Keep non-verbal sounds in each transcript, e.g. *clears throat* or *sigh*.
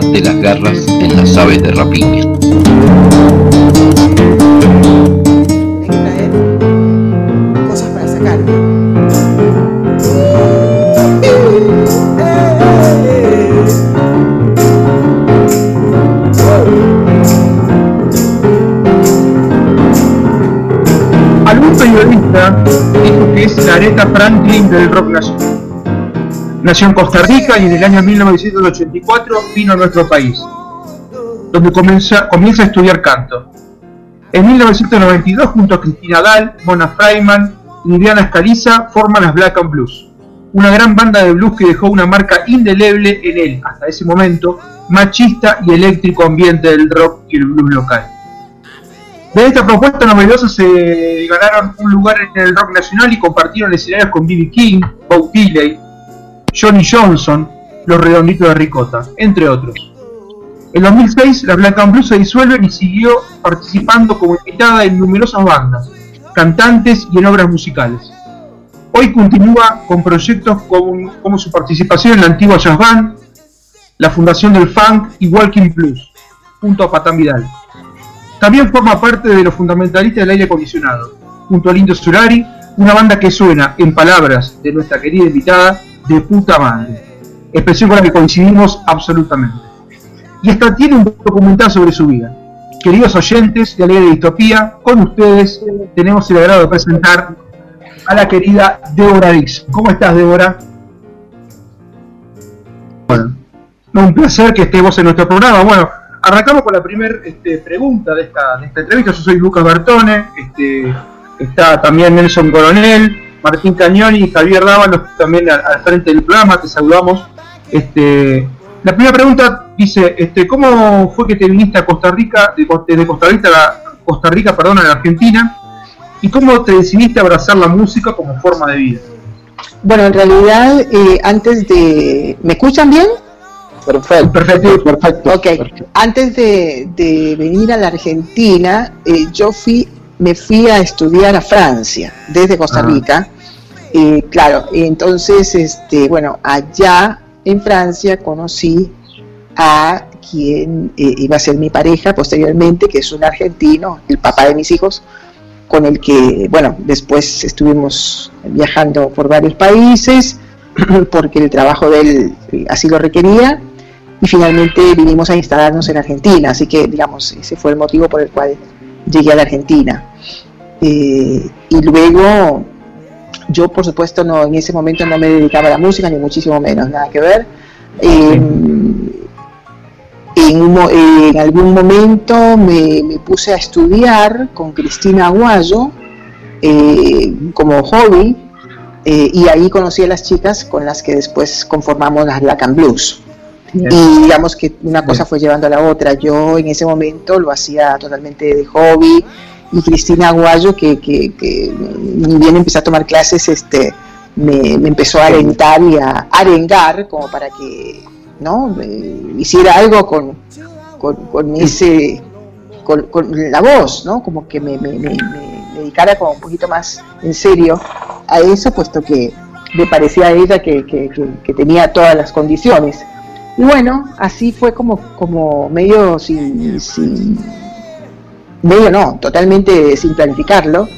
de las garras en las aves de rapiña. cosas para sacar. Algún periodista dijo que es la Aretha Franklin del rock nacional. Nació en Costa Rica y en el año 1984 vino a nuestro país, donde comienza, comienza a estudiar canto. En 1992, junto a Cristina Dahl, Mona Freiman y Liliana Escaliza, forman las Black and Blues, una gran banda de blues que dejó una marca indeleble en el, hasta ese momento, machista y eléctrico ambiente del rock y el blues local. De esta propuesta novedosa se ganaron un lugar en el rock nacional y compartieron escenarios con B.B. King, Bob Dylan, Johnny Johnson, Los Redonditos de Ricota, entre otros. En 2006, la Black and Blues se disuelven y siguió participando como invitada en numerosas bandas, cantantes y en obras musicales. Hoy continúa con proyectos como, su participación en la antigua Jazz Band, la fundación del funk y Walking Blues, junto a Patán Vidal. También forma parte de los fundamentalistas del aire acondicionado, junto a Lindo Surari, una banda que suena, en palabras de nuestra querida invitada, de puta madre. Expresión con la que coincidimos absolutamente. Y esta tiene un documental sobre su vida. Queridos oyentes de Alegre Distopía, con ustedes tenemos el agrado de presentar a la querida Débora Dix. ¿Cómo estás, Débora? Bueno, un placer que estés vos en nuestro programa. Bueno, arrancamos con la primera este, pregunta de esta, entrevista. Yo soy Lucas Bertone, este, está también Nelson Coronel, Martín Cañoni y Javier Dávalos también al, al, frente del programa, te saludamos. Este, la primera pregunta dice, este, ¿cómo fue que te viniste a Costa Rica, de, de Costa Rica, a Costa Rica, perdón, a la Argentina? ¿Y cómo te decidiste a abrazar la música como forma de vida? Bueno, en realidad, eh, antes de... ¿Me escuchan bien? Perfecto, perfecto, perfecto. Ok, perfecto. antes de, de, venir a la Argentina, eh, yo fui, me fui a estudiar a Francia, desde Costa Rica. Eh, claro, entonces, este, bueno, allá en Francia conocí a quien eh, iba a ser mi pareja posteriormente, que es un argentino, el papá de mis hijos, con el que, bueno, después estuvimos viajando por varios países, *clears throat* porque el trabajo de él así lo requería, y finalmente vinimos a instalarnos en Argentina, así que, digamos, ese fue el motivo por el cual llegué a la Argentina. Eh, y luego, yo por supuesto no en ese momento no me dedicaba a la música, ni muchísimo menos, nada que ver. Eh, en, un, en, algún momento me, me, puse a estudiar con Cristina Aguayo eh, como hobby eh, y ahí conocí a las chicas con las que después conformamos las Black and Blues. Bien. Y digamos que una cosa Bien. fue llevando a la otra. Yo en ese momento lo hacía totalmente de hobby y Cristina Aguayo, que, que, que ni bien empecé a tomar clases, este, me, me empezó a alentar y a arengar como para que ¿no? Eh, hiciera algo con, con, con ese, con, con, la voz, ¿no? Como que me, me, me, me, dedicara como un poquito más en serio a eso, puesto que me parecía a ella que, que, que, tenía todas las condiciones. Y bueno, así fue como, como medio sin, sin medio no, totalmente sin planificarlo.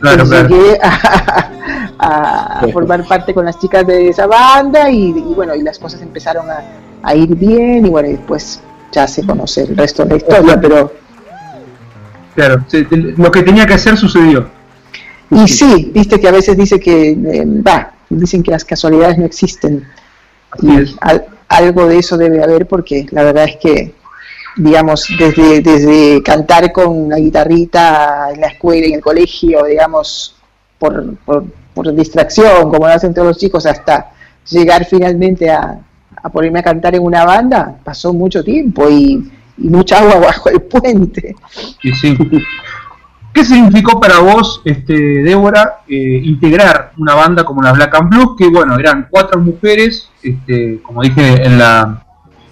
Claro, claro. Llegué a, a, a, formar parte con las chicas de esa banda y, y bueno, y las cosas empezaron a, a ir bien y bueno, y después ya se conoce el resto de la historia, pero... Claro, lo que tenía que hacer sucedió. Y sí, viste que a veces dice que, eh, va, dicen que las casualidades no existen. Así es. al, algo de eso debe haber porque la verdad es que, digamos, desde, desde cantar con la guitarrita en la escuela, en el colegio, digamos, por, por, por distracción, como lo hacen todos los chicos, hasta llegar finalmente a, a ponerme a cantar en una banda, pasó mucho tiempo y, y mucha agua *laughs* bajo el puente. Sí, sí. ¿Qué significó para vos, este, Débora, eh, integrar una banda como la Black and Blues? Que bueno, eran cuatro mujeres, este, como dije en la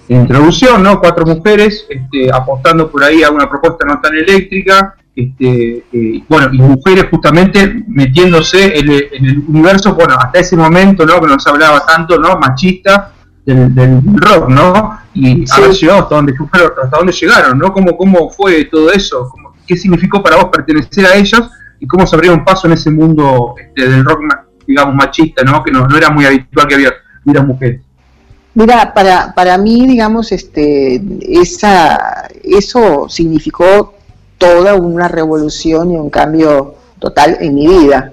introducción, ¿no? Cuatro mujeres este, apostando por ahí a una propuesta no tan eléctrica, este, eh, bueno, y mujeres justamente metiéndose en el, en el, universo, bueno, hasta ese momento, ¿no? Que nos hablaba tanto, ¿no? Machista, del, rock, ¿no? Y a ver hasta dónde, hasta dónde llegaron, ¿no? ¿Cómo, cómo fue todo eso? ¿Qué significó para vos pertenecer a ellos? ¿Y cómo se abrieron paso en ese mundo este, del rock, digamos, machista, ¿no? Que no, no era muy habitual que había las mujeres. Mira, para, para mí, digamos, este, esa, eso significó toda una revolución y un cambio total en mi vida.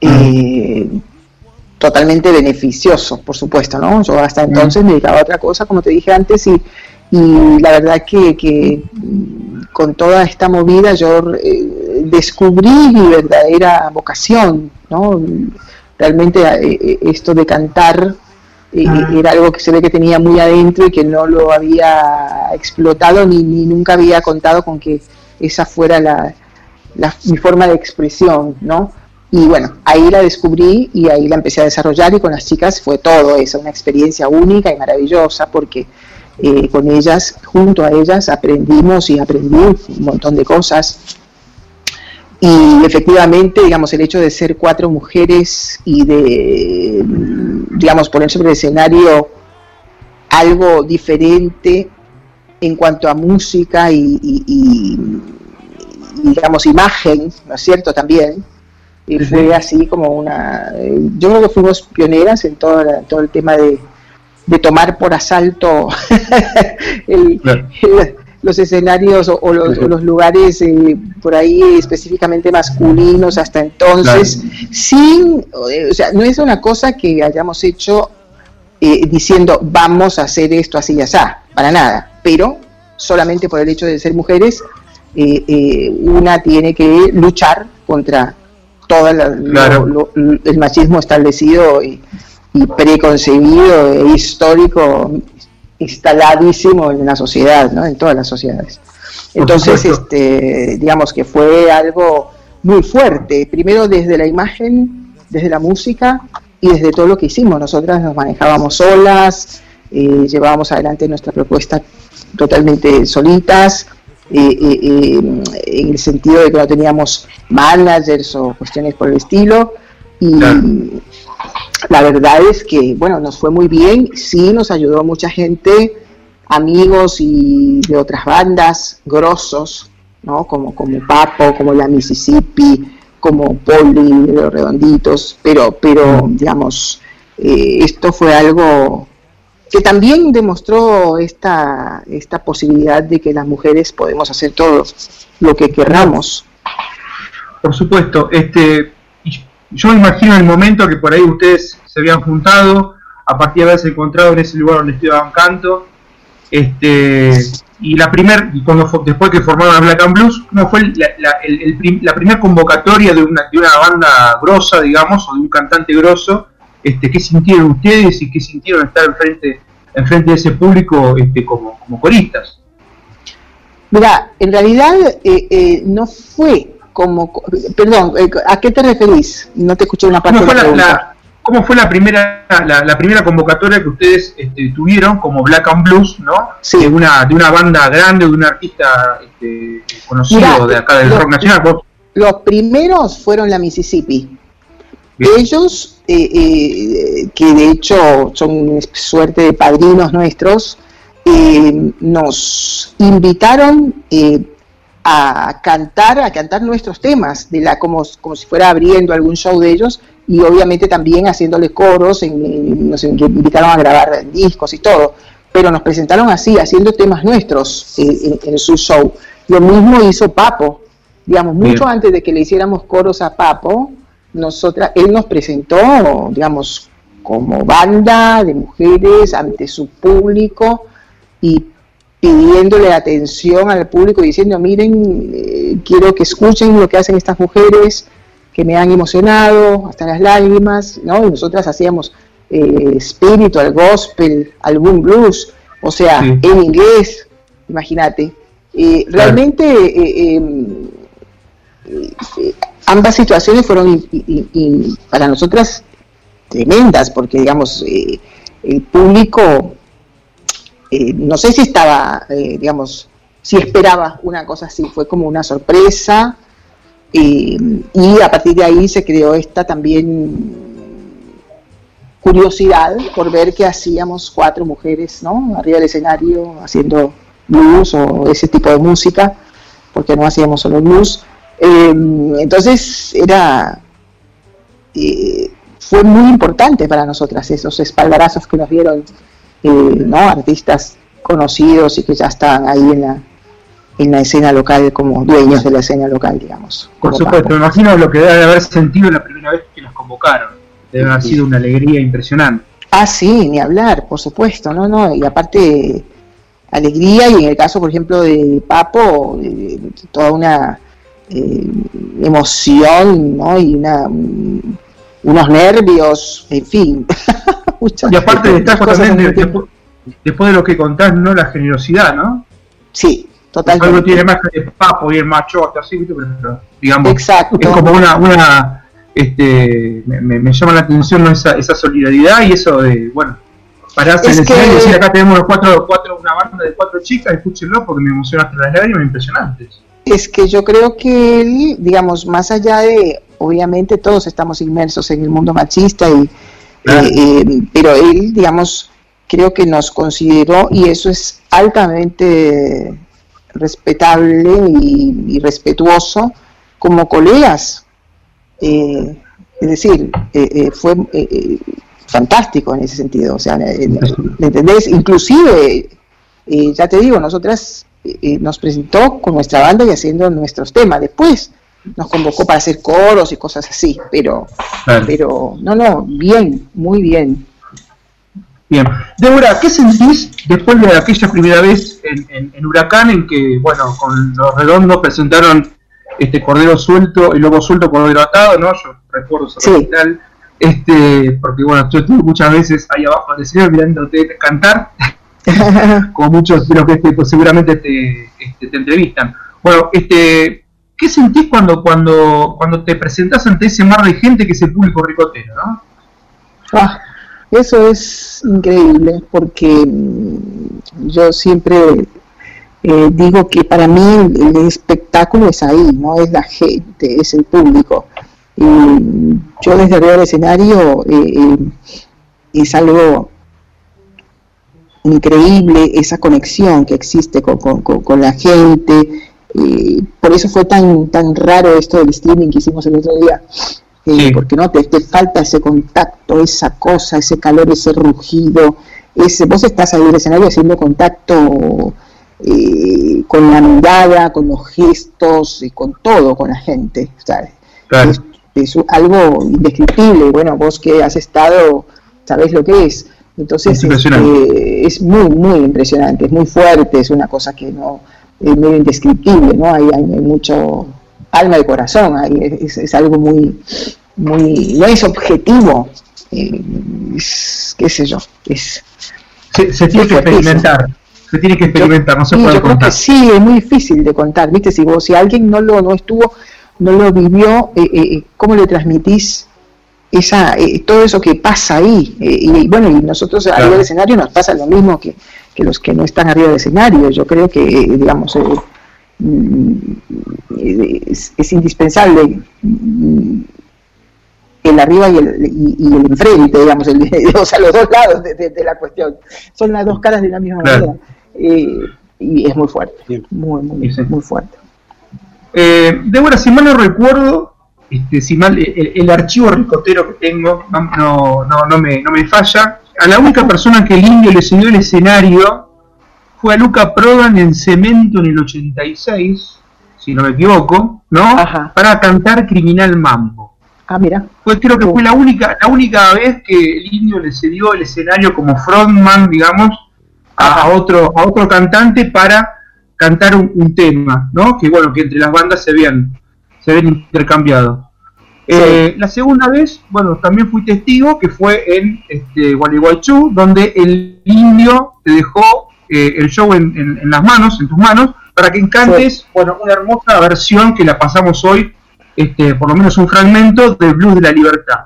Eh, totalmente beneficioso, por supuesto, ¿no? Yo hasta entonces me dedicaba a otra cosa, como te dije antes, y, y la verdad que, que, con toda esta movida yo eh, descubrí mi verdadera vocación, ¿no? Realmente eh, esto de cantar Ah. era algo que se ve que tenía muy adentro y que no lo había explotado ni, ni nunca había contado con que esa fuera la, mi forma de expresión, ¿no? Y bueno, ahí la descubrí y ahí la empecé a desarrollar y con las chicas fue todo eso, una experiencia única y maravillosa porque eh, con ellas, junto a ellas, aprendimos y aprendí un montón de cosas y efectivamente, digamos, el hecho de ser cuatro mujeres y de, digamos, poner sobre el escenario algo diferente en cuanto a música y, digamos, imagen, ¿no es cierto? También. Y fue así como una... Yo creo que fuimos pioneras en todo, todo el tema de, tomar por asalto *laughs* el, los escenarios o, los, lugares eh, por ahí específicamente masculinos hasta entonces, sin, o sea, no es una cosa que hayamos hecho eh, diciendo vamos a hacer esto así y así, para nada, pero solamente por el hecho de ser mujeres, eh, una tiene que luchar contra todo el machismo establecido y, y preconcebido e histórico instaladísimo en la sociedad, ¿no? en todas las sociedades. Entonces, este, digamos que fue algo muy fuerte, primero desde la imagen, desde la música y desde todo lo que hicimos. Nosotras nos manejábamos solas, eh, llevábamos adelante nuestra propuesta totalmente solitas, eh, eh, en el sentido de que no teníamos managers o cuestiones por el estilo. Y, la verdad es que, bueno, nos fue muy bien, sí nos ayudó mucha gente, amigos y de otras bandas grosos, ¿no? Como, como Papo, como la Mississippi, como Poli, los Redonditos, pero, pero digamos, eh, esto fue algo que también demostró esta, esta posibilidad de que las mujeres podemos hacer todo lo que querramos. Por supuesto, este, yo me imagino el momento que por ahí ustedes se habían juntado, a partir de haberse encontrado en ese lugar donde estudiaban canto, este, y la primer, y cuando después que formaron Black and Blues, ¿cómo fue la, primera convocatoria de una, de una banda grosa, digamos, o de un cantante grosso? Este, ¿Qué sintieron ustedes y qué sintieron estar enfrente, enfrente de ese público este, como, como coristas? Mira, en realidad eh, eh, no fue como, perdón, eh, ¿a qué te referís? No te escuché una parte ¿Cómo fue, la, ¿cómo fue la primera la, primera convocatoria que ustedes este, tuvieron como Black and Blues, ¿no? De una de una banda grande, de un artista este, conocido de acá del rock nacional. Los primeros fueron la Mississippi. Ellos, eh, eh, que de hecho son suerte de padrinos nuestros, nos invitaron a cantar, a cantar nuestros temas, de la, como, como si fuera abriendo algún show de ellos, y obviamente también haciéndole coros, en, nos invitaron a grabar discos y todo, pero nos presentaron así, haciendo temas nuestros eh, en, su show. Lo mismo hizo Papo, digamos, mucho antes de que le hiciéramos coros a Papo, nosotras, él nos presentó, digamos, como banda de mujeres ante su público y pidiéndole atención al público, diciendo, miren, eh, quiero que escuchen lo que hacen estas mujeres, que me han emocionado hasta las lágrimas, ¿no? Y nosotras hacíamos eh, spiritual, gospel, algún blues, o sea, en inglés, imagínate. Eh, realmente eh, em, ambas situaciones fueron para nosotras tremendas, porque digamos, el público eh, no sé si estaba, eh, digamos, si esperaba una cosa así, fue como una sorpresa eh, y a partir de ahí se creó esta también curiosidad por ver qué hacíamos cuatro mujeres, ¿no? Arriba del escenario haciendo blues o ese tipo de música, porque no hacíamos solo blues. Entonces era fue muy importante para nosotras esos espaldarazos que nos dieron ¿no? artistas conocidos y que ya están ahí en la, en la escena local como dueños de la escena local, digamos. Por supuesto, me imagino lo que debe haber sentido la primera vez que nos convocaron. Debe haber sido una alegría impresionante. Ah, sí, ni hablar, por supuesto, no, no, y aparte alegría y en el caso, por ejemplo, de Papo, toda una eh, emoción, ¿no? Y una, unos nervios, en fin. *laughs* y aparte destaco también, después, de lo que contás, ¿no? La generosidad, ¿no? Sí, totalmente. Algo tiene más que el papo y el machote, así, pero, digamos, Exacto. es como una, una este, me, me, llama la atención esa, esa solidaridad y eso de, bueno, pararse en el escenario y decir acá tenemos cuatro, cuatro, una banda de cuatro chicas, escúchenlo porque me emociona hasta las lágrimas impresionantes. Es que yo creo que él, digamos, más allá de, obviamente todos estamos inmersos en el mundo machista, y, eh, eh, pero él, digamos, creo que nos consideró, y eso es altamente respetable y, respetuoso, como colegas. Eh, es decir, fue fantástico en ese sentido, o sea, ¿me entendés? Inclusive, ya te digo, nosotras nos presentó con nuestra banda y haciendo nuestros temas. Después nos convocó para hacer coros y cosas así, pero, pero no, no, bien, muy bien. Bien. Débora, ¿qué sentís después de aquella primera vez en, en, Huracán en que, bueno, con los redondos presentaron este Cordero Suelto y Lobo Suelto Cordero Atado, ¿no? Yo recuerdo ese sí. este, porque bueno, yo estuve muchas veces ahí abajo del escenario mirándote cantar *laughs* como muchos de los que este, pues, seguramente te, este, te, entrevistan. Bueno, este, ¿qué sentís cuando, cuando, cuando te presentás ante ese mar de gente que es el público ricotero? ¿no? Ah, eso es increíble porque mm, yo siempre eh, digo que para mí el, espectáculo es ahí, no es la gente, es el público. Y yo desde arriba del escenario eh, eh, es algo increíble esa conexión que existe con, con, la gente. Por eso fue tan, tan raro esto del streaming que hicimos el otro día. Eh, porque no te, te, falta ese contacto, esa cosa, ese calor, ese rugido. Ese, vos estás ahí en el escenario haciendo contacto eh, con la mirada, con los gestos y con todo, con la gente. Es, es, algo indescriptible. Bueno, vos que has estado, sabés lo que es. Entonces es, este, es, muy, muy impresionante, es muy fuerte, es una cosa que no es medio indescriptible, ¿no? Hay, hay mucho alma y corazón, ahí es, es, algo muy, muy, no es objetivo, eh, es, qué sé yo, es... Se, se tiene que experimentar, se tiene que experimentar, no se puede yo contar. sí, es muy difícil de contar, viste, si vos, si alguien no lo, no estuvo, no lo vivió, eh, eh, ¿cómo le transmitís esa, eh, todo eso que pasa ahí. Eh, y bueno, y nosotros arriba del escenario nos pasa lo mismo que, que, los que no están arriba del escenario. Yo creo que, digamos, eh, mm, es, indispensable mm, el arriba y el, y, el enfrente, digamos, el, *laughs* o sea, los dos lados de, la cuestión. Son las dos caras de la misma manera. y es muy fuerte, muy, muy, muy fuerte. Eh, Débora, si mal no recuerdo, este, si mal el, archivo ricotero que tengo no, no, no, me, no me falla, a la única persona que el indio le subió el escenario fue a Luca Prodan en Cemento en el 86, si no me equivoco, ¿no? Para cantar Criminal Mambo. Ah, mira. Pues creo que fue la única, la única vez que el indio le cedió el escenario como frontman, digamos, a, otro, a otro cantante para cantar un, un, tema, ¿no? Que bueno, que entre las bandas se habían se ven intercambiados. Eh, la segunda vez, bueno, también fui testigo, que fue en este, Gualeguaychú, donde el indio te dejó eh, el show en, las manos, en tus manos, para que encantes, bueno, una hermosa versión que la pasamos hoy, este, por lo menos un fragmento del Blues de la Libertad.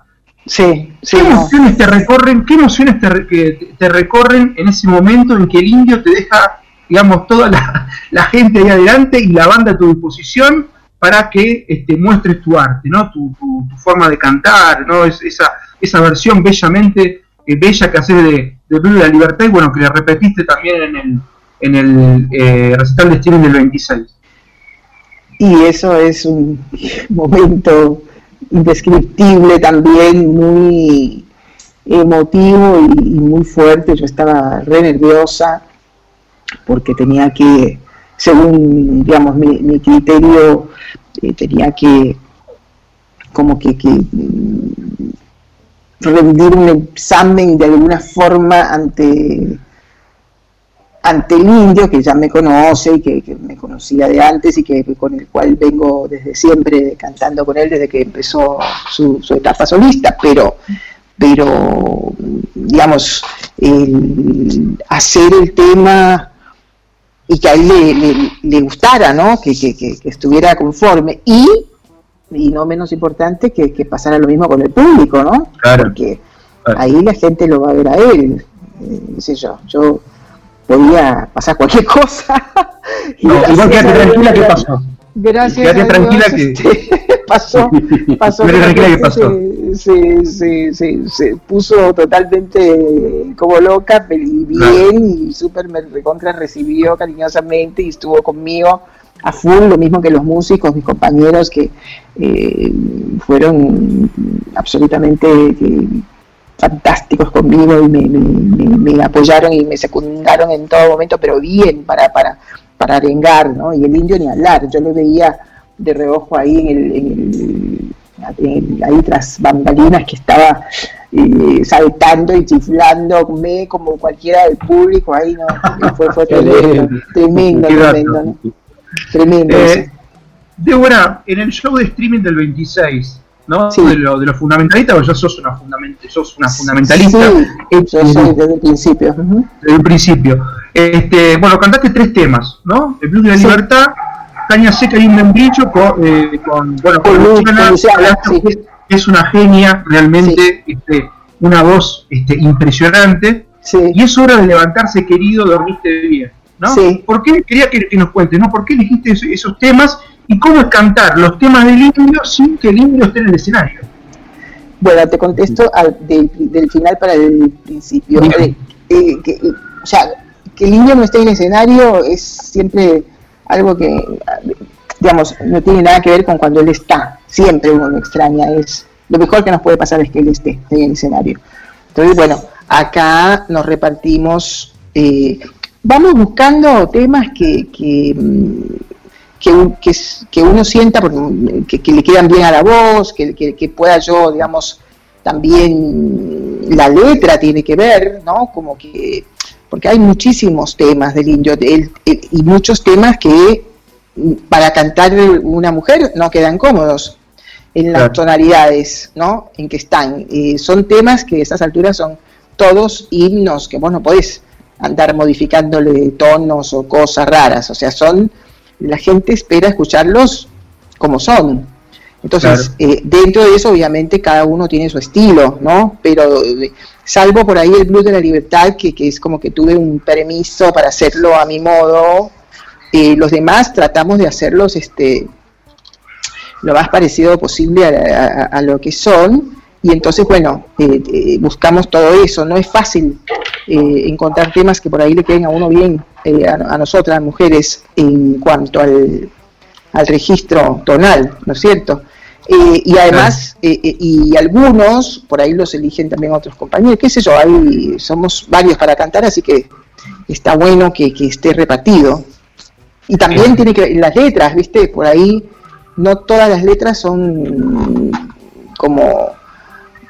Sí, sí. ¿Qué emociones te recorren, qué emociones te, te, recorren en ese momento en que el indio te deja, digamos, toda la, *laughs* la gente ahí adelante y la banda a tu disposición para que este, muestres tu arte, ¿no? Tu, forma de cantar, ¿no? Es, esa, esa versión bellamente bella que haces de, de de la Libertad y bueno, que le repetiste también en el, en el eh, recital de streaming del 26. Y eso es un *laughs* momento indescriptible también, muy emotivo y, muy fuerte. Yo estaba re nerviosa porque tenía que, según digamos mi, criterio, eh, tenía que como que, que mm, rendir un examen de alguna forma ante ante el indio que ya me conoce y que, me conocía de antes y que con el cual vengo desde siempre cantando con él desde que empezó su, etapa solista, pero, pero digamos, hacer el tema y que a él le, gustara, ¿no? Que, estuviera conforme y, y no menos importante, que, pasara lo mismo con el público, ¿no? Claro. Porque ahí la gente lo va a ver a él, eh, sé yo, yo podía pasar cualquier *laughs* cosa. no, igual quédate tranquila que pasó. Gracias. *laughs* Quédate tranquila que pasó. pasó que pasó. Se, se, se, se, puso totalmente como loca, bien, y súper me recontra recibió cariñosamente y estuvo conmigo a full, lo mismo que los músicos, mis compañeros que eh, fueron absolutamente eh, fantásticos conmigo y me, apoyaron y me secundaron en todo momento, pero bien para, para, para arengar, ¿no? Y el indio ni hablar, yo le veía de reojo ahí en el, ahí tras bambalinas que estaba eh, saltando y chiflándome como cualquiera del público, ahí no, fue, fue *laughs* tremendo, tremendo, tremendo, tremendo. Eh, Débora, en el show de streaming del 26, ¿no? De, lo, de los fundamentalistas, porque ya sos una, sos una fundamentalista. Sí, yo soy desde el principio. Desde el principio. Este, bueno, cantaste tres temas, ¿no? El blues de la libertad, Caña Seca y un membrillo con, eh, con, bueno, con, Luciana, es una genia, realmente, este, una voz este, impresionante. Y es hora de levantarse, querido, dormiste bien. ¿no? ¿Por qué quería que, nos cuentes, ¿no? ¿Por qué elegiste esos temas y cómo es cantar los temas del indio sin que el indio esté en el escenario. Bueno, te contesto del, final para el principio. Eh, eh, que, o sea, que el indio no esté en el escenario es siempre algo que, digamos, no tiene nada que ver con cuando él está. Siempre uno lo extraña. Es lo mejor que nos puede pasar es que él esté, en el escenario. Entonces, bueno, acá nos repartimos. Eh, vamos buscando temas que, que mm, que, que, uno sienta que, le quedan bien a la voz, que, que, pueda yo, digamos, también la letra tiene que ver, ¿no? Como que, porque hay muchísimos temas del indio y muchos temas que para cantar una mujer no quedan cómodos en las tonalidades, ¿no? En que están. Son temas que a estas alturas son todos himnos que vos no podés andar modificándole tonos o cosas raras, o sea, son la gente espera escucharlos como son. Entonces, eh, dentro de eso, obviamente, cada uno tiene su estilo, ¿no? Pero eh, salvo por ahí el blues de la libertad, que, es como que tuve un permiso para hacerlo a mi modo, eh, los demás tratamos de hacerlos este, lo más parecido posible a, lo que son. Y entonces, bueno, buscamos todo eso. No es fácil encontrar temas que por ahí le queden a uno bien eh, a, nosotras, mujeres, en cuanto al, al registro tonal, ¿no es cierto? Eh, y además, eh, y algunos, por ahí los eligen también otros compañeros, qué sé yo, hay, somos varios para cantar, así que está bueno que, esté repartido. Y también tiene que las letras, ¿viste? Por ahí no todas las letras son como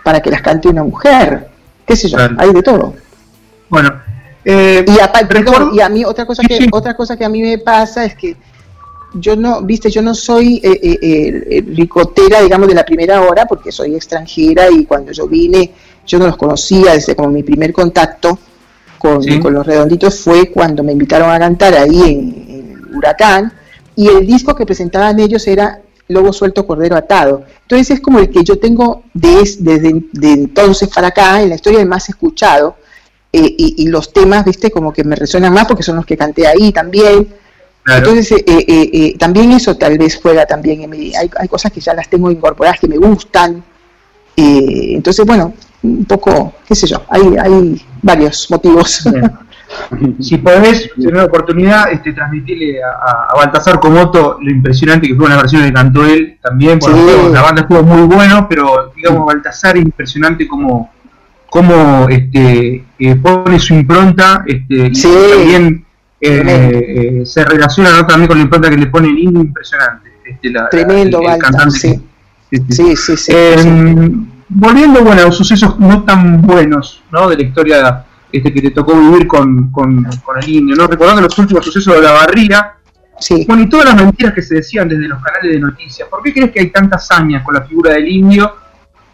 para que las cante una mujer, qué sé yo, hay de todo. Bueno, eh, y, a mí otra cosa que otra cosa que a mí me pasa es que yo no, viste, yo no soy eh, eh, ricotera, digamos, de la primera hora, porque soy extranjera y cuando yo vine, yo no los conocía, desde como mi primer contacto con, los redonditos fue cuando me invitaron a cantar ahí en, Huracán, y el disco que presentaban ellos era Lobo Suelto, Cordero Atado. Entonces es como el que yo tengo desde, desde entonces para acá, en la historia el más escuchado, eh, y, los temas, viste, como que me resuenan más porque son los que canté ahí también. Entonces, eh, eh, también eso tal vez juega también en mi... Hay, hay, cosas que ya las tengo incorporadas que me gustan. entonces, bueno, un poco, qué sé yo, hay, hay varios motivos. Si podés tener la oportunidad, este, transmitirle a, a, Baltasar Comoto lo impresionante que fue una versión que cantó él también. la banda estuvo muy bueno, pero digamos, Baltasar es impresionante como, como este, eh, pone su impronta este, y también eh, eh, se relaciona también con la impronta que le pone el indio, impresionante. Este, Tremendo, el, cantante. Sí. Sí, sí, sí, volviendo bueno, a los sucesos no tan buenos ¿no? de la historia este, que te tocó vivir con, con, el indio, ¿no? recordando los últimos sucesos de la barriga, sí. bueno, y todas las mentiras que se decían desde los canales de noticias. ¿Por qué crees que hay tantas hazañas con la figura del indio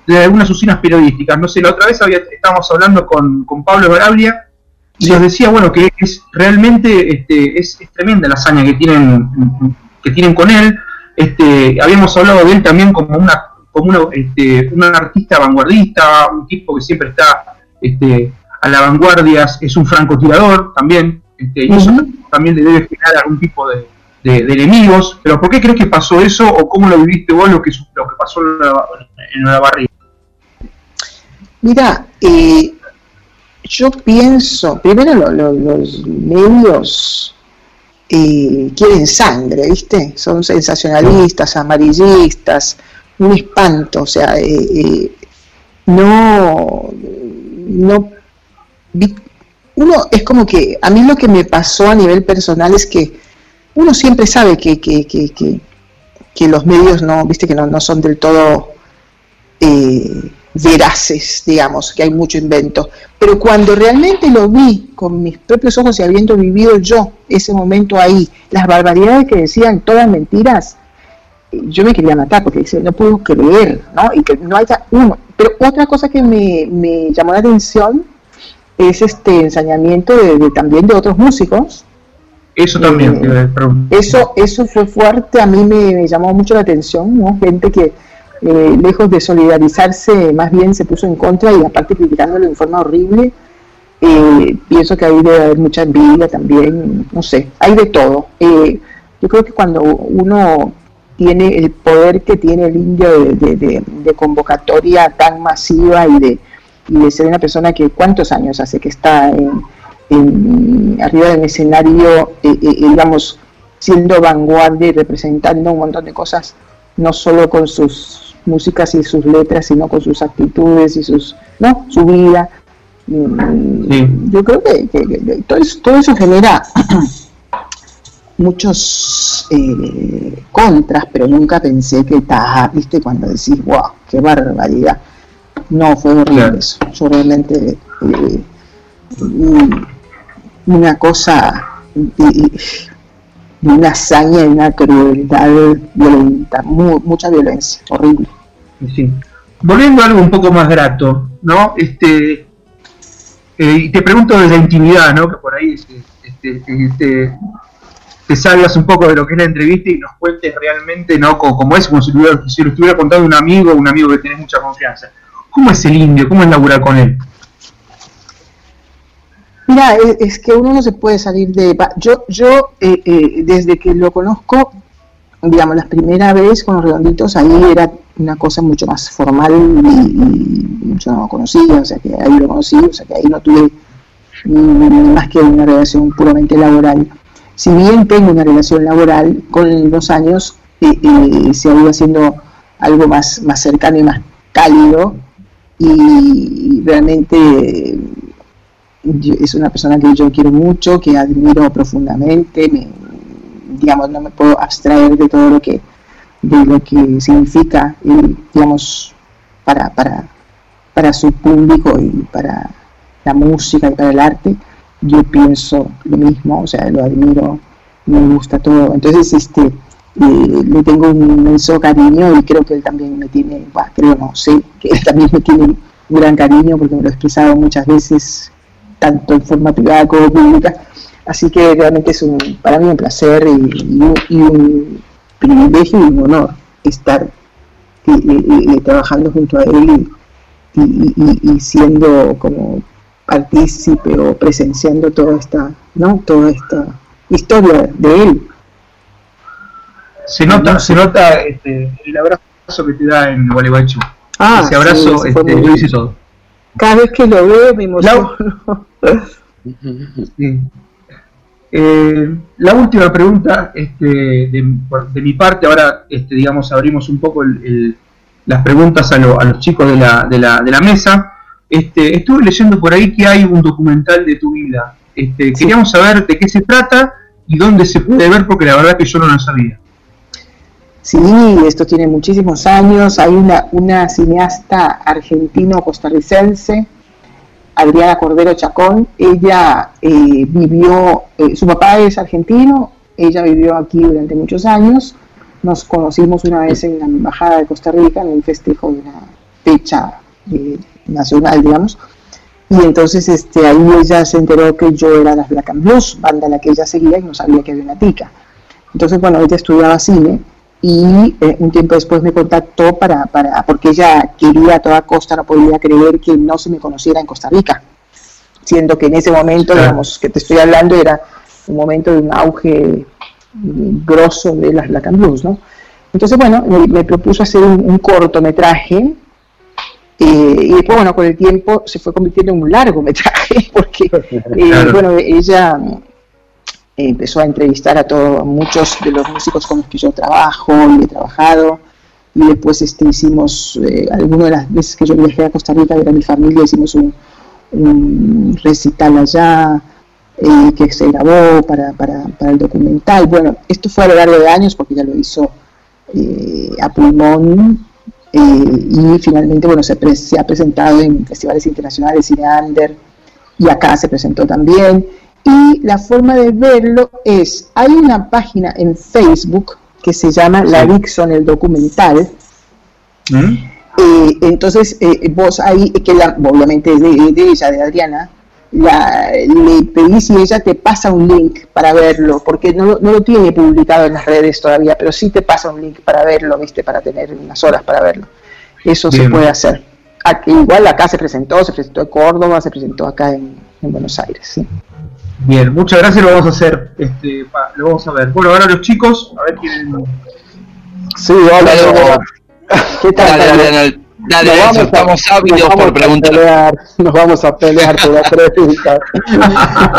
de algunas usinas periodísticas? No sé, la otra vez había, estábamos hablando con, con Pablo Barabria y nos decía, bueno, que es realmente este, es, es, tremenda la hazaña que tienen, que tienen con él, este, habíamos hablado de él también como una como una, este, un artista vanguardista, un tipo que siempre está este, a la vanguardia, es un francotirador también, este, y eso también le debe generar algún tipo de, enemigos. Pero ¿por qué crees que pasó eso o cómo lo viviste vos lo que, lo que pasó en la, en la barriga? Mira, eh, yo pienso, primero los medios eh, quieren sangre, ¿viste? Son sensacionalistas, amarillistas, un espanto, o sea, eh, eh, no, no, uno es como que, a mí lo que me pasó a nivel personal es que uno siempre sabe que, que, que, que, los medios no, viste, que no, no son del todo veraces, digamos, que hay mucho invento. Pero cuando realmente lo vi con mis propios ojos y habiendo vivido yo ese momento ahí, las barbaridades que decían, todas mentiras, yo me quería matar porque dice, no puedo creer, ¿no? Y que no haya uno. Pero otra cosa que me, me llamó la atención es este ensañamiento de, también de otros músicos. Eso también. Eh, eso, eso fue fuerte, a mí me, llamó mucho la atención, ¿no? Gente que eh, lejos de solidarizarse, más bien se puso en contra y aparte criticándolo en forma horrible. Eh, pienso que ahí debe haber mucha envidia también, no sé, hay de todo. Eh, yo creo que cuando uno tiene el poder que tiene el indio de, convocatoria tan masiva y de, de ser una persona que cuántos años hace que está arriba del escenario, digamos, siendo vanguardia y representando un montón de cosas, no solo con sus músicas y sus letras, sino con sus actitudes y sus, ¿no? su vida. Mm, yo creo que, todo, eso, genera *clears throat* muchos eh, contras, pero nunca pensé que está, viste, cuando decís, wow, qué barbaridad. No, fue horrible eso. Yo realmente, eh, una cosa, de una hazaña y una crueldad violenta, mucha violencia, horrible. Volviendo a algo un poco más grato, ¿no? Este, eh, y te pregunto desde la intimidad, ¿no? Que por ahí este, este, este, te salgas un poco de lo que es la entrevista y nos cuentes realmente, ¿no? Como, es, como si, lo estuviera contando un amigo, un amigo que tenés mucha confianza. ¿Cómo es el indio? ¿Cómo es laburar con él? Mira, es que uno no se puede salir de... Yo, yo eh, eh, desde que lo conozco, digamos, la primera vez con los redonditos, ahí era una cosa mucho más formal y, yo no lo conocía, o sea que ahí lo conocí, o sea que ahí no tuve más que una relación puramente laboral. Si bien tengo una relación laboral, con los años eh, eh, se ha ido haciendo algo más, más cercano y más cálido y realmente es una persona que yo quiero mucho, que admiro profundamente, me, digamos, no me puedo abstraer de todo lo que, de lo que significa, digamos, para, para, para su público y para la música y para el arte, yo pienso lo mismo, o sea, lo admiro, me gusta todo. Entonces, este, eh, le tengo un inmenso cariño y creo que él también me tiene, creo no, sé que él también me tiene un gran cariño porque me lo he expresado muchas veces tanto en forma privada como pública. Así que realmente es un, para mí un placer y, un privilegio y un honor estar eh, eh, eh, trabajando junto a él y, siendo como partícipe o presenciando toda esta, ¿no? toda esta historia de él. Se nota, se nota este, el abrazo que te da en Gualeguaychú. Ah, Ese abrazo, este, yo hice todo. Cada vez que lo veo me emociono. *laughs* Eh, la última pregunta este, de, mi parte, ahora este, digamos abrimos un poco las preguntas a, los chicos de la, de la, de la mesa. Este, estuve leyendo por ahí que hay un documental de tu vida. Este, Queríamos saber de qué se trata y dónde se puede ver, porque la verdad que yo no lo sabía. Sí, esto tiene muchísimos años. Hay una, una cineasta argentino-costarricense, Adriana Cordero Chacón. Ella eh, vivió, eh, su papá es argentino, ella vivió aquí durante muchos años. Nos conocimos una vez en la Embajada de Costa Rica, en el festejo de la fecha eh, nacional, digamos. Y entonces este, ahí ella se enteró que yo era las Black and Blues, banda la que ella seguía y no sabía que había una tica. Entonces, bueno, ella estudiaba cine y eh, un tiempo después me contactó para, para, porque ella quería a toda costa, no podía creer que no se me conociera en Costa Rica, siendo que en ese momento, digamos, que te estoy hablando, era un momento de un auge grosso de las Black and Blues, ¿no? Entonces, bueno, me, propuso hacer un, cortometraje eh, y después, bueno, con el tiempo se fue convirtiendo en un largometraje, *laughs* porque, eh, bueno, ella empezó a entrevistar a todos, muchos de los músicos con los que yo trabajo y he trabajado. Y después este, hicimos, eh, algunas de las veces que yo viajé a Costa Rica, era mi familia, hicimos un, recital allá eh, que se grabó para, para, para, el documental. Bueno, esto fue a lo largo de años porque ya lo hizo eh, a pulmón y finalmente bueno, se, se, ha presentado en festivales internacionales, Cine Under, y acá se presentó también. Y la forma de verlo es, hay una página en Facebook que se llama La Dixon, el documental. ¿Mm? Eh, entonces, eh, vos ahí, que la, obviamente es de, ella, de Adriana, la, le pedís si ella te pasa un link para verlo, porque no, no, lo tiene publicado en las redes todavía, pero sí te pasa un link para verlo, ¿viste? Para tener unas horas para verlo. Eso se puede hacer. Aquí, igual acá se presentó, se presentó en Córdoba, se presentó acá en, en Buenos Aires, sí. Bien, muchas gracias, lo vamos a hacer, este, lo vamos a ver. Bueno, ahora los chicos, a ver quién... Sí, hola, hola. *laughs* ¿Qué tal? Dale, dale, dale. Vamos estamos ávidos por preguntar. nos vamos a pelear por la *laughs* pregunta.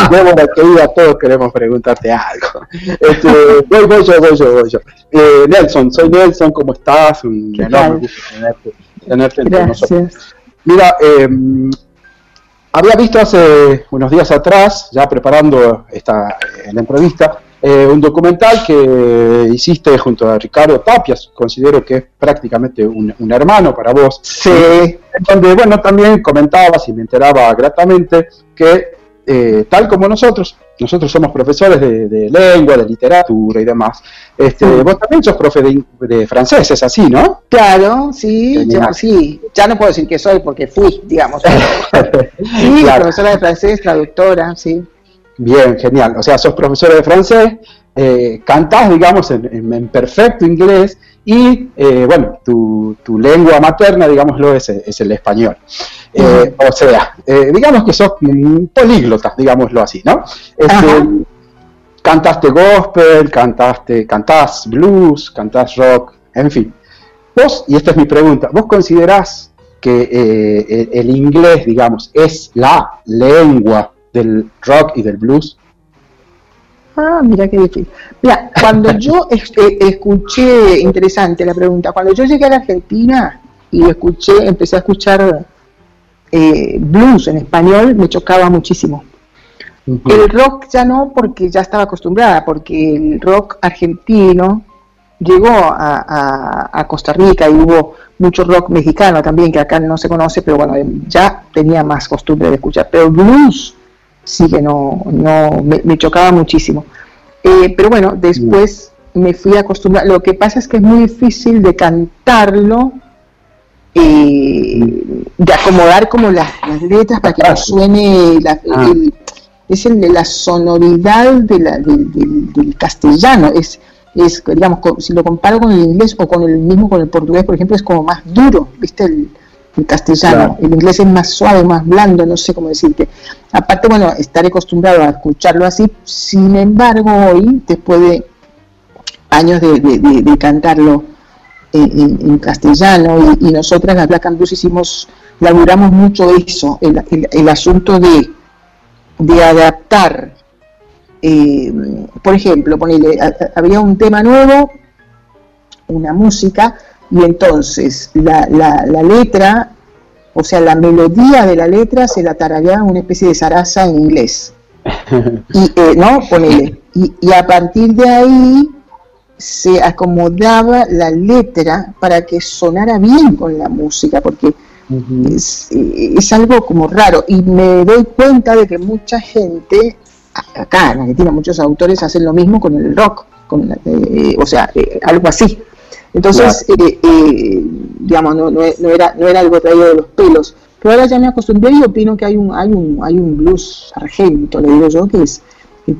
Débora, querida, todos queremos preguntarte algo. Este, voy, voy yo, voy yo, voy yo. Eh, Nelson, soy Nelson, ¿cómo estás? Un enorme gusto tenerte, tenerte entre nosotros. Mira, eh, había visto hace unos días atrás, ya preparando esta la entrevista, eh, un documental que hiciste junto a Ricardo Tapias, considero que es prácticamente un, un hermano para vos. Sí. Donde, bueno, también comentabas y me enteraba gratamente que eh, tal como nosotros, nosotros somos profesores de, lengua, de literatura y demás, este, vos también sos profe de, francés, es así, ¿no? Claro, sí, sí, ya no puedo decir que soy porque fui, digamos. *laughs* sí, profesora de francés, traductora, sí. Bien, genial. O sea, sos profesora de francés, eh, cantás, digamos, en, perfecto inglés y, eh, bueno, tu, tu, lengua materna, digámoslo, es, es el español. Eh, o sea, eh, digamos que sos políglota, digámoslo así, ¿no? Este, cantaste gospel, cantaste, cantás blues, cantás rock, en fin. Vos, y esta es mi pregunta, ¿vos considerás que el, inglés, digamos, es la lengua del rock y del blues? Ah, mira qué difícil. Mira, cuando *laughs* yo escuché, interesante la pregunta, cuando yo llegué a la Argentina y escuché, empecé a escuchar eh, blues en español me chocaba muchísimo. El rock ya no, porque ya estaba acostumbrada, porque el rock argentino llegó a, Costa Rica y hubo mucho rock mexicano también, que acá no se conoce, pero bueno, ya tenía más costumbre de escuchar. Pero blues sí que no, no me, chocaba muchísimo. Eh, pero bueno, después me fui a acostumbrar. Lo que pasa es que es muy difícil de cantarlo eh, de acomodar como las, letras para que no suene la, ah. es el de la sonoridad de la, del castellano es es digamos si lo comparo con el inglés o con el mismo con el portugués por ejemplo es como más duro viste el, castellano. El inglés es más suave más blando no sé cómo decirte. Aparte bueno estaré acostumbrado a escucharlo así. Sin embargo hoy después de años de, de cantarlo en, castellano y, nosotras las Black and Blues hicimos laburamos mucho eso, el, asunto de, de adaptar. Eh, por ejemplo, ponele, había un tema nuevo, una música, y entonces la, la, la letra, o sea, la melodía de la letra se la tarareaba una especie de zaraza en inglés. *laughs* Y, eh, ¿no? Ponele. Y, y a partir de ahí se acomodaba la letra para que sonara bien con la música, porque es, algo como raro. Y me doy cuenta de que mucha gente, acá en Argentina, muchos autores hacen lo mismo con el rock, con, eh, o sea, eh, algo así. Entonces, eh, digamos, no, no, era, no era algo traído de los pelos. Pero ahora ya me acostumbré y opino que hay un, hay un, hay un blues argento, le digo yo, que es,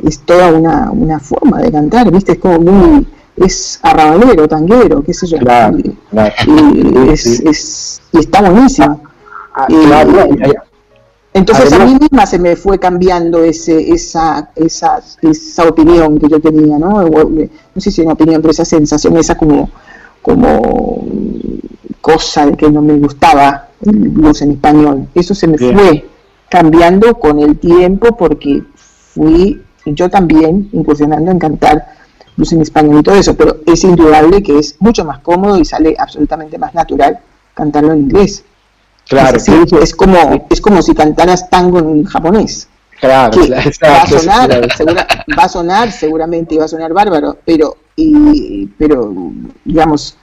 es toda una, una forma de cantar, ¿viste? Es como muy es arrabalero, tanguero, qué sé yo. y, es, está buenísimo. Ah, entonces a mí misma se me fue cambiando ese, esa, esa, esa opinión que yo tenía, ¿no? No sé si es una opinión, pero esa sensación, esa como, como cosa de que no me gustaba el blues en español. Eso se me fue cambiando con el tiempo porque fui yo también incursionando en cantar en español y todo eso, pero es indudable que es mucho más cómodo y sale absolutamente más natural cantarlo en inglés. Claro, es, como, es como si cantaras tango en japonés. *laughs* Claro, va, a sonar, va a sonar seguramente va a sonar bárbaro, pero, y, pero digamos,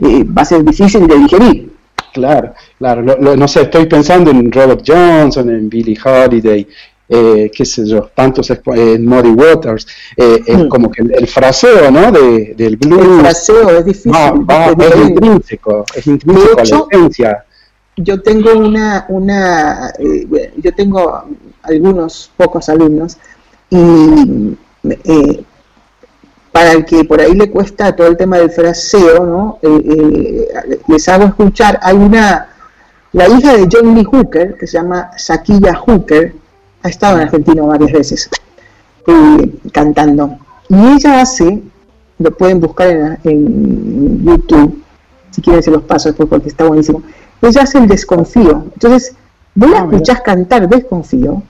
eh, va a ser difícil de digerir. Claro, claro, no sé, estoy pensando en Robert Johnson, en Billie Holiday, eh, qué sé yo, tantos eh, Muddy Waters, eh, mm. como que el, fraseo, ¿no? De, del blues. El fraseo es difícil. es intrínseco, es intrínseco a la esencia. Yo tengo una, una eh, yo tengo algunos pocos alumnos y para el que por ahí le cuesta todo el tema del fraseo, ¿no? les hago escuchar, hay una, la hija de John Lee Hooker, que se llama Saquilla Hooker, ha estado en Argentina varias veces eh, cantando. Y ella hace, lo pueden buscar en, YouTube, si quieren se los paso después porque está buenísimo. Ella hace el desconfío. Entonces, vos la ah, escuchás cantar desconfío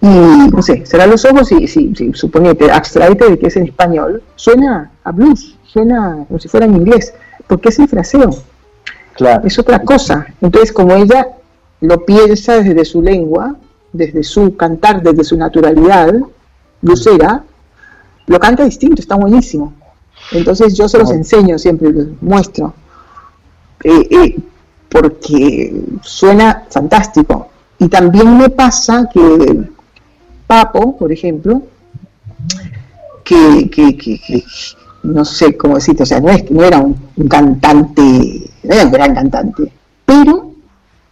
y, no sé, será los ojos y si, si suponete, abstraete de que es en español, suena a blues, suena como si fuera en inglés, porque es el fraseo. Claro. Es otra cosa. Entonces, como ella lo piensa desde su lengua, desde su cantar, desde su naturalidad lucera, lo canta distinto, está buenísimo. Entonces yo se los enseño siempre, los muestro, eh, eh, porque suena fantástico. Y también me pasa que Papo, por ejemplo, que, que, no sé cómo decirte, o sea, no, es, no era un, cantante, no era un gran cantante, pero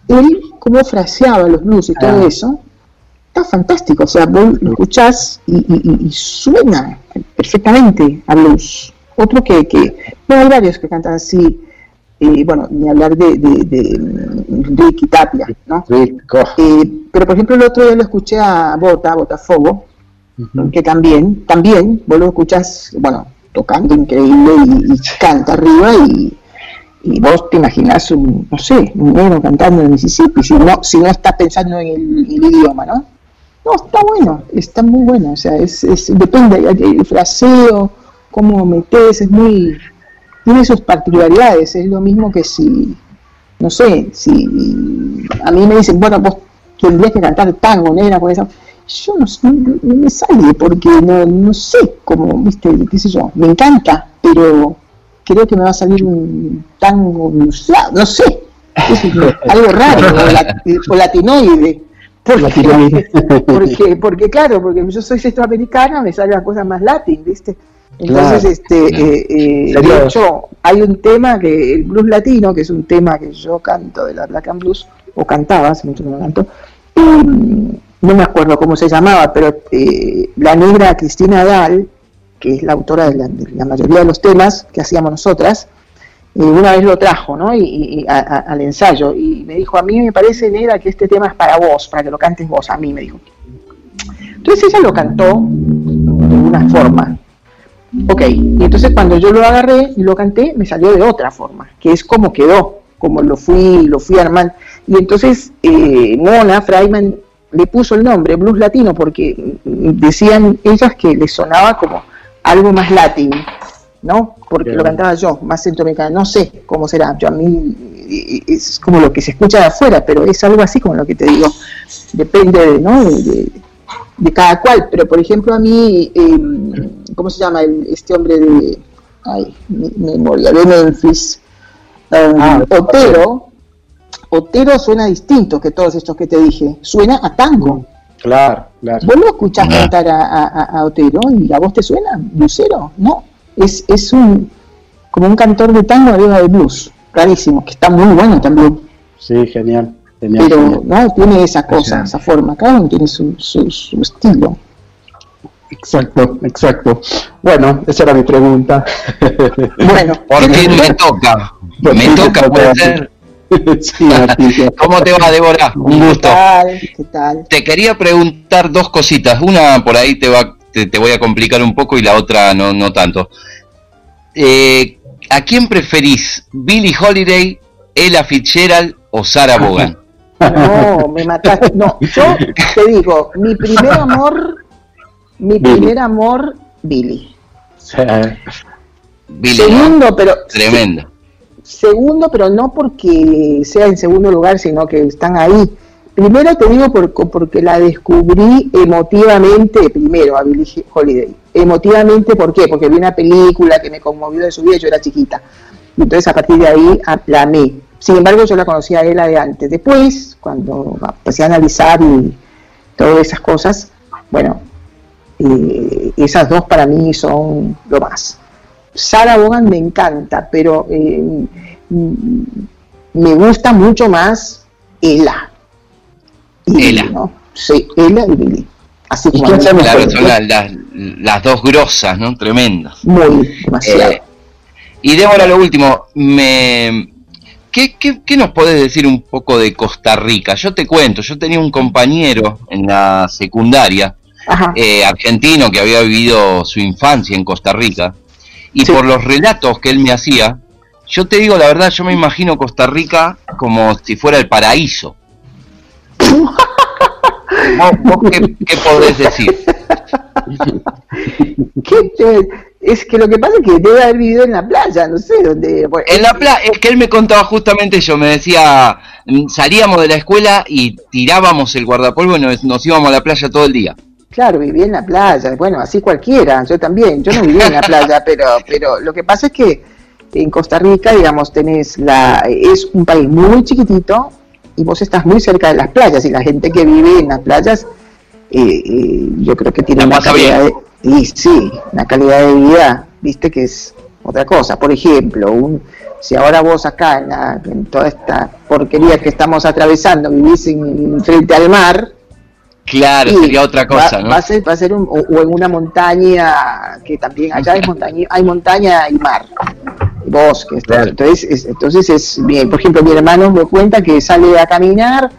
él como fraseaba los blues y todo ah. eso, fantástico, o sea, vos lo escuchás y, suena perfectamente a blues. Otro que, que, bueno, hay varios que cantan así, eh, bueno, ni hablar de, de, de Ricky Tapia, ¿no? Eh, pero por ejemplo el otro día lo escuché a Bota, Botafogo, que también, también, vos lo escuchás, bueno, tocando increíble y, canta arriba y, y vos te imaginas un, no sé, un negro cantando en Mississippi, si no, si no estás pensando en el idioma, ¿no? No, está bueno, está muy bueno, o sea, es, es depende del fraseo, cómo metes, es muy, tiene sus particularidades, es lo mismo que si, no sé, si a mí me dicen, bueno, vos tendrías que cantar tango, negra, por eso, yo no, no, me sale porque no, no sé cómo, viste, qué sé yo, me encanta, pero creo que me va a salir un tango no sé, *laughs* algo raro, o, latinoide. Porque, porque, claro, porque yo soy centroamericana, me sale la cosa más latín, ¿viste? Entonces, este, eh, eh, de hecho, hay un tema que el blues latino, que es un tema que yo canto de la Black and Blues, o cantaba, hace mucho que no canto, no me acuerdo cómo se llamaba, pero eh, la negra Cristina Dal, que es la autora de la mayoría de los temas que hacíamos nosotras, y una vez lo trajo, ¿no? Y, al ensayo, y me dijo, a mí me parece, Negra, que este tema es para vos, para que lo cantes vos, a mí me dijo. Entonces ella lo cantó de una forma. Ok, y entonces cuando yo lo agarré y lo canté, me salió de otra forma, que es como quedó, como lo fui, lo fui armando. Y entonces eh, Mona Freiman le puso el nombre Blues Latino porque decían ellas que le sonaba como algo más latino, ¿no? Porque lo cantaba yo, más centroamericano, no sé cómo será, yo a mí es como lo que se escucha de afuera, pero es algo así como lo que te digo, depende ¿no? de, cada cual, pero por ejemplo a mí, em, ¿cómo se llama este hombre de, ay, memoria, de Memphis? Um, Otero, Otero suena distinto que todos estos que te dije, suena a tango. Claro, claro. ¿Vos lo escuchás cantar a, Otero y a vos te suena Lucero? No, es, es un como un cantor de tango arriba de blues, rarísimo, que está muy bueno también. Sí, genial. Pero no tiene esa cosa, esa forma, cada uno tiene su, su, estilo. Exacto, exacto. Bueno, esa era mi pregunta. *laughs* Bueno, porque me toca, me toca, puede ser. *laughs* *laughs* ¿Cómo te va, Débora? Un gusto. ¿Qué tal? Te quería preguntar dos cositas. Una por ahí te va, te, voy a complicar un poco y la otra no, no tanto. Eh, ¿A quién preferís? ¿Billy Holiday, Ella Fitzgerald o Sarah Bogan? No, me mataste. No, yo te digo, mi primer amor, mi primer amor, Billy. Billy Segundo, pero. Tremendo. Segundo, pero no porque sea en segundo lugar, sino que están ahí. Primero te digo porque la descubrí emotivamente, primero a Billie Holiday. Emotivamente, ¿por qué? Porque vi una película que me conmovió de su vida, yo era chiquita. Entonces a partir de ahí la amé. Sin embargo, yo la conocía a ella de antes. Después, cuando empecé a analizar y todas esas cosas, bueno, eh, esas dos para mí son lo más. Sarah Bogan me encanta, pero eh, me gusta mucho más Ella. Ella. ¿no? Sí, Ella y Billy. Así como claro, son las, dos grosas, ¿no? Tremendas. Muy, demasiado. Eh, y Débora, lo último, me... ¿Qué, qué, nos podés decir un poco de Costa Rica? Yo te cuento, yo tenía un compañero en la secundaria, eh, argentino, que había vivido su infancia en Costa Rica, y por los relatos que él me hacía, yo te digo la verdad, yo me imagino Costa Rica como si fuera el paraíso. *laughs* qué, podés decir? Es que lo que pasa es que debe haber vivido en la playa, no sé dónde. en la playa, es que él me contaba justamente yo, me decía, salíamos de la escuela y tirábamos el guardapolvo y nos íbamos a la playa todo el día. Claro, vivía en la playa, bueno, así cualquiera, yo también, yo no vivía en la playa, *laughs* pero, pero lo que pasa es que en Costa Rica, digamos, tenés la, es un país muy chiquitito y vos estás muy cerca de las playas y la gente que vive en las playas, eh, eh, yo creo que tiene una calidad de, y sí, una calidad de vida, viste que es otra cosa. Por ejemplo, un, si ahora vos acá en, en toda esta porquería que estamos atravesando vivís en, frente al mar, Claro, sería otra cosa, ¿no? Va a ser, va a ser un, o, en una montaña, que también allá hay *laughs* montaña, hay montaña y mar, bosques. Entonces, es, entonces es bien. Por ejemplo, mi hermano me cuenta que sale a caminar,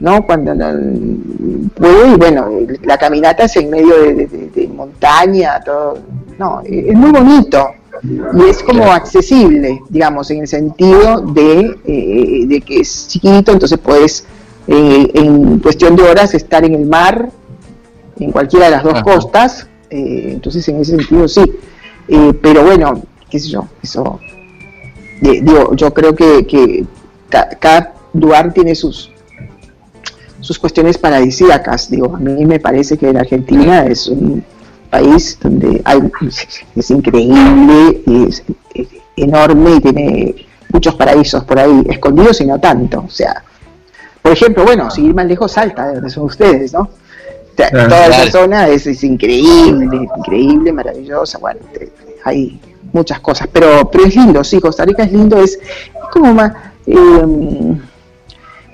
¿no? Cuando puede, y bueno, la caminata es en medio de, montaña, todo. No, es muy bonito y es como accesible, digamos, en el sentido de, eh, de que es chiquito, entonces puedes eh, en cuestión de horas estar en el mar, en cualquiera de las dos costas, eh, entonces en ese sentido sí. Pero bueno, qué sé yo, eso, digo, yo creo que, cada lugar tiene sus sus cuestiones paradisíacas, digo, a mí me parece que la Argentina es un país donde hay, *laughs* es increíble, es, es enorme y tiene muchos paraísos por ahí escondidos y no tanto, o sea, por ejemplo, bueno, si ir más lejos, Salta, de donde son ustedes, ¿no? toda esa zona es, increíble, increíble, maravillosa, bueno, hay muchas cosas, pero, pero es lindo, sí, Costa Rica es lindo, es, como más... Em,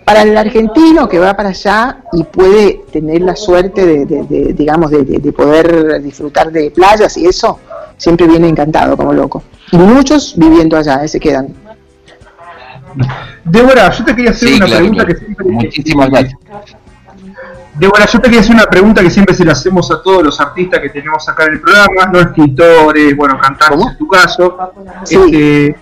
para el argentino que va para allá y puede tener la suerte de, digamos, de, poder disfrutar de playas y eso, siempre viene encantado como loco. Y muchos viviendo allá, eh, se quedan. Débora, yo te quería hacer una pregunta que siempre. Muchísimas gracias. Débora, yo te quería hacer una pregunta que siempre se la hacemos a todos los artistas que tenemos acá en el programa, no escritores, bueno, cantantes en tu caso. Este,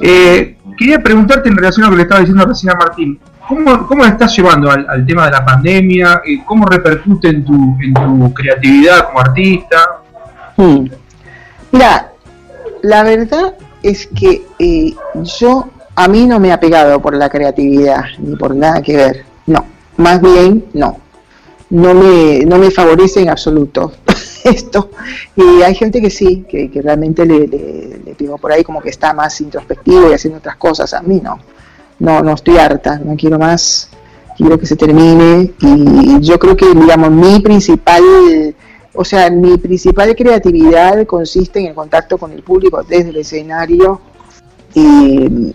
eh, quería preguntarte en relación a lo que le estaba diciendo recién a Martín. ¿cómo, ¿cómo estás llevando al, tema de la pandemia? Eh, ¿Cómo repercute en tu, en tu creatividad como artista? Hmm. Mira, la verdad es que eh, yo, a mí no me ha pegado por la creatividad, ni por nada que ver, no, más bien no, no me, no me favorece en absoluto *laughs* esto. Y hay gente que sí, que, realmente le, le, pido por ahí como que está más introspectivo y haciendo otras cosas, a mí no, no, no estoy harta, no quiero más, quiero que se termine. Y yo creo que, digamos, mi principal o sea, mi principal creatividad consiste en el contacto con el público desde el escenario. Y,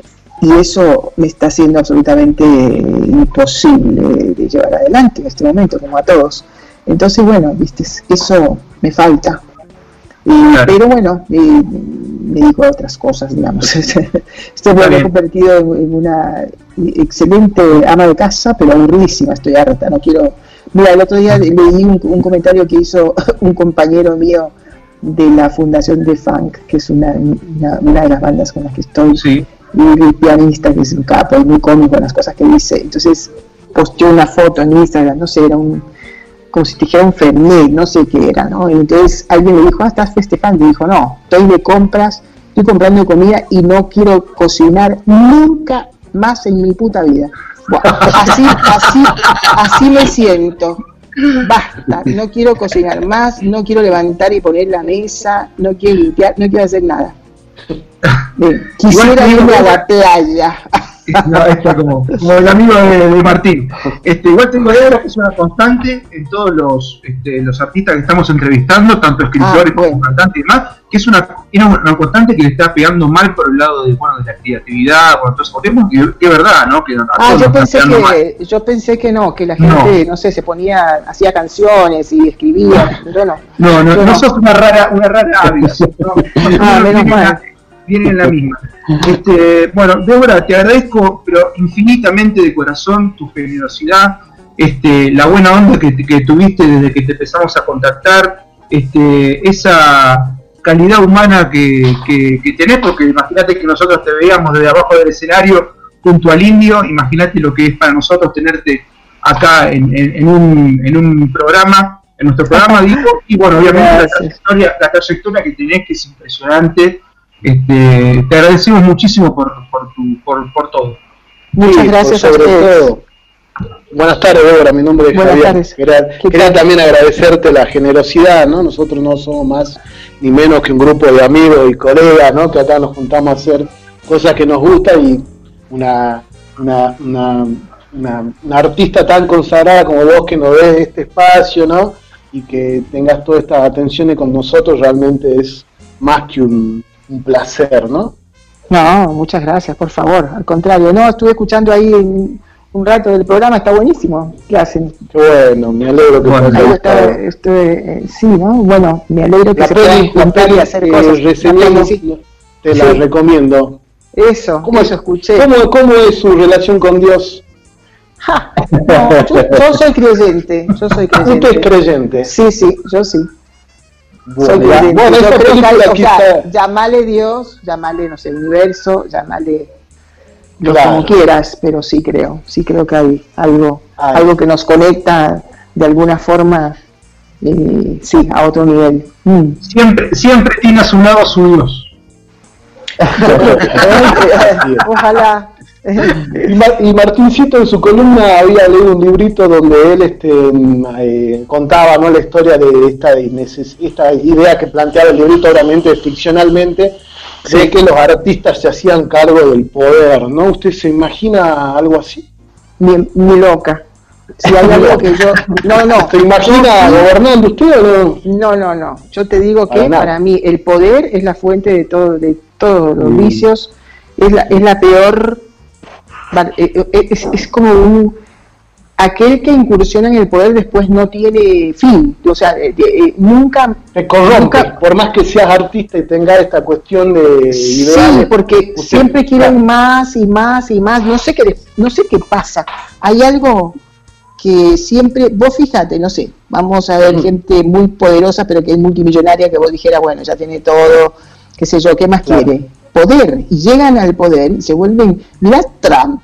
eso me está siendo absolutamente imposible de llevar adelante en este momento, como a todos. Entonces, bueno, viste, eso me falta. Pero bueno, me dedico a otras cosas, digamos. *laughs* Estoy me he convertido en una excelente ama de casa, pero aburridísima, estoy harta, no quiero Mira, el otro día leí un, comentario que hizo *laughs* un compañero mío de la Fundación de Funk, que es una, una, de las bandas con las que estoy, sí. y el pianista que es un capo y muy cómico en las cosas que dice. Entonces posteó una foto en Instagram, no sé, era un, como si te dijera un Fernet, no sé qué era, ¿no? Y entonces alguien le dijo, ah, estás festejando, y dijo, no, estoy de compras, estoy comprando comida y no quiero cocinar nunca más en mi puta vida así, así, así me siento. Basta, no quiero cocinar más, no quiero levantar y poner la mesa, no quiero limpiar, no quiero hacer nada. *laughs* quisiera irme a la playa. *laughs* No, está como, como, el amigo de, Martín. Este, igual tengo idea que es una constante en todos los, este, los artistas que estamos entrevistando, tanto escritores ah, como cantantes y demás, que es una, una, constante que le está pegando mal por el lado de, bueno, de la creatividad, bueno, entonces que, que es verdad, ¿no? Que ah, yo pensé que, yo pensé que no, que la gente, no. sé, se ponía, hacía canciones y escribía, yo no. No, no, no, sos una rara, una rara *laughs* ah, menos mal vienen en la misma. Este, bueno, Débora, te agradezco, pero infinitamente de corazón tu generosidad, este, la buena onda que, tuviste desde que te empezamos a contactar, este, esa calidad humana que, que, tenés, porque imagínate que nosotros te veíamos desde abajo del escenario junto al indio, imagínate lo que es para nosotros tenerte acá en, un, en un programa, en nuestro programa, digo, y bueno, obviamente la trayectoria, la trayectoria que tenés, que es impresionante, este, te agradecemos muchísimo por, por, tu, por, por todo. Muchas gracias sobre Todo. Buenas tardes, Débora, mi nombre es Javier. Quería, también agradecerte la generosidad, ¿no? Nosotros no somos más ni menos que un grupo de amigos y colegas, ¿no? Que acá nos juntamos a hacer cosas que nos gustan y una, una, una, una, artista tan consagrada como vos que nos des este espacio, ¿no? Y que tengas todas estas atenciones con nosotros realmente es más que un, un placer, ¿no? No, muchas gracias, por favor. Al contrario, no, estuve escuchando ahí un rato del programa, está buenísimo. ¿Qué hacen? bueno, me alegro que bueno, ahí eh, sí, ¿no? Bueno, me alegro que la se peli, puedan hacer cosas. Te la recomiendo. Eso, ¿Cómo, eso escuché. ¿cómo, ¿Cómo es su relación con Dios? yo, soy creyente, yo soy creyente. ¿Usted es creyente? Sí, sí, yo sí. Bueno, bueno yo creo que o sea, llamale Dios, llamale, no sé, universo, llamale lo como quieras, pero sí creo, sí creo que hay algo, algo que nos conecta de alguna forma, eh, sí, a otro nivel. Mm. Siempre, siempre tiene a su lado a su Dios. Ojalá. *laughs* y, Martincito en su columna había leído un librito donde él este, mm, eh, contaba ¿no? la historia de esta, esta idea que planteaba el librito, obviamente ficcionalmente, de que los artistas se hacían cargo del poder, ¿no? ¿Usted se imagina algo así? Ni, loca. Si hay algo que yo. No, no. ¿Se imagina *laughs* gobernando usted o no? No, no, no. Yo te digo que para, mí el poder es la fuente de todo, de todos los mm. vicios, es la, es la peor eh, eh, es, como un aquel que incursiona en el poder después no tiene fin, o sea, eh, nunca te corrompe, por más que seas artista y tengas esta cuestión de ideales. Sí, porque siempre quieren más y más y más, no sé qué no sé qué pasa. Hay algo que siempre, vos fíjate, no sé, vamos a ver mm. gente muy poderosa pero que es multimillonaria que vos dijera, bueno, ya tiene todo, qué sé yo, ¿qué más quiere? Poder y llegan al poder y se vuelven, mira Trump,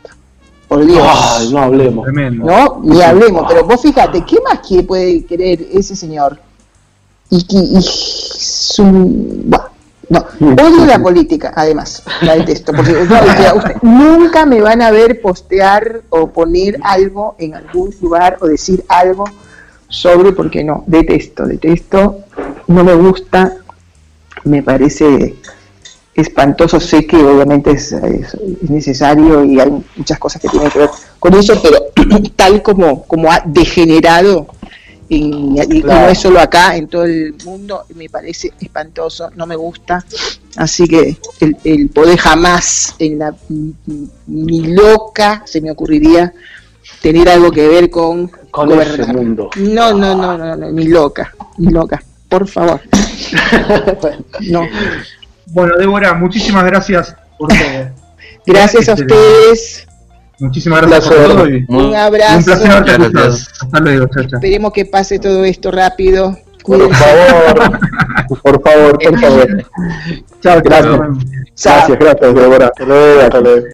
Por Dios. no hablemos. No, ni hablemos. Pero vos fíjate, ¿qué más quiere, puede querer ese señor? Y, y, y su, no, odio la política, además, la detesto, porque *laughs* nunca me van a ver postear o poner algo en algún lugar o decir algo sobre, porque no, detesto, detesto, no me gusta, me parece espantoso, sé que obviamente es, necesario y hay muchas cosas que tienen que ver con eso, pero *clears throat* tal como, como ha degenerado y, no es solo acá, en todo el mundo, me parece espantoso, no me gusta. Así que el, poder jamás en la ni loca se me ocurriría tener algo que ver con, con ese mundo. No, no, no, no, no, ni loca, ni loca, por favor. *laughs* no. Bueno, Débora, muchísimas gracias por todo. *laughs* Gracias a ustedes. Muchísimas gracias por todo. un abrazo. Un placer verte Hasta luego, Esperemos que pase todo esto rápido. Por favor, *laughs* por favor, por favor. Chao, gracias. Gracias, gracias, Débora. Hasta luego, hasta luego.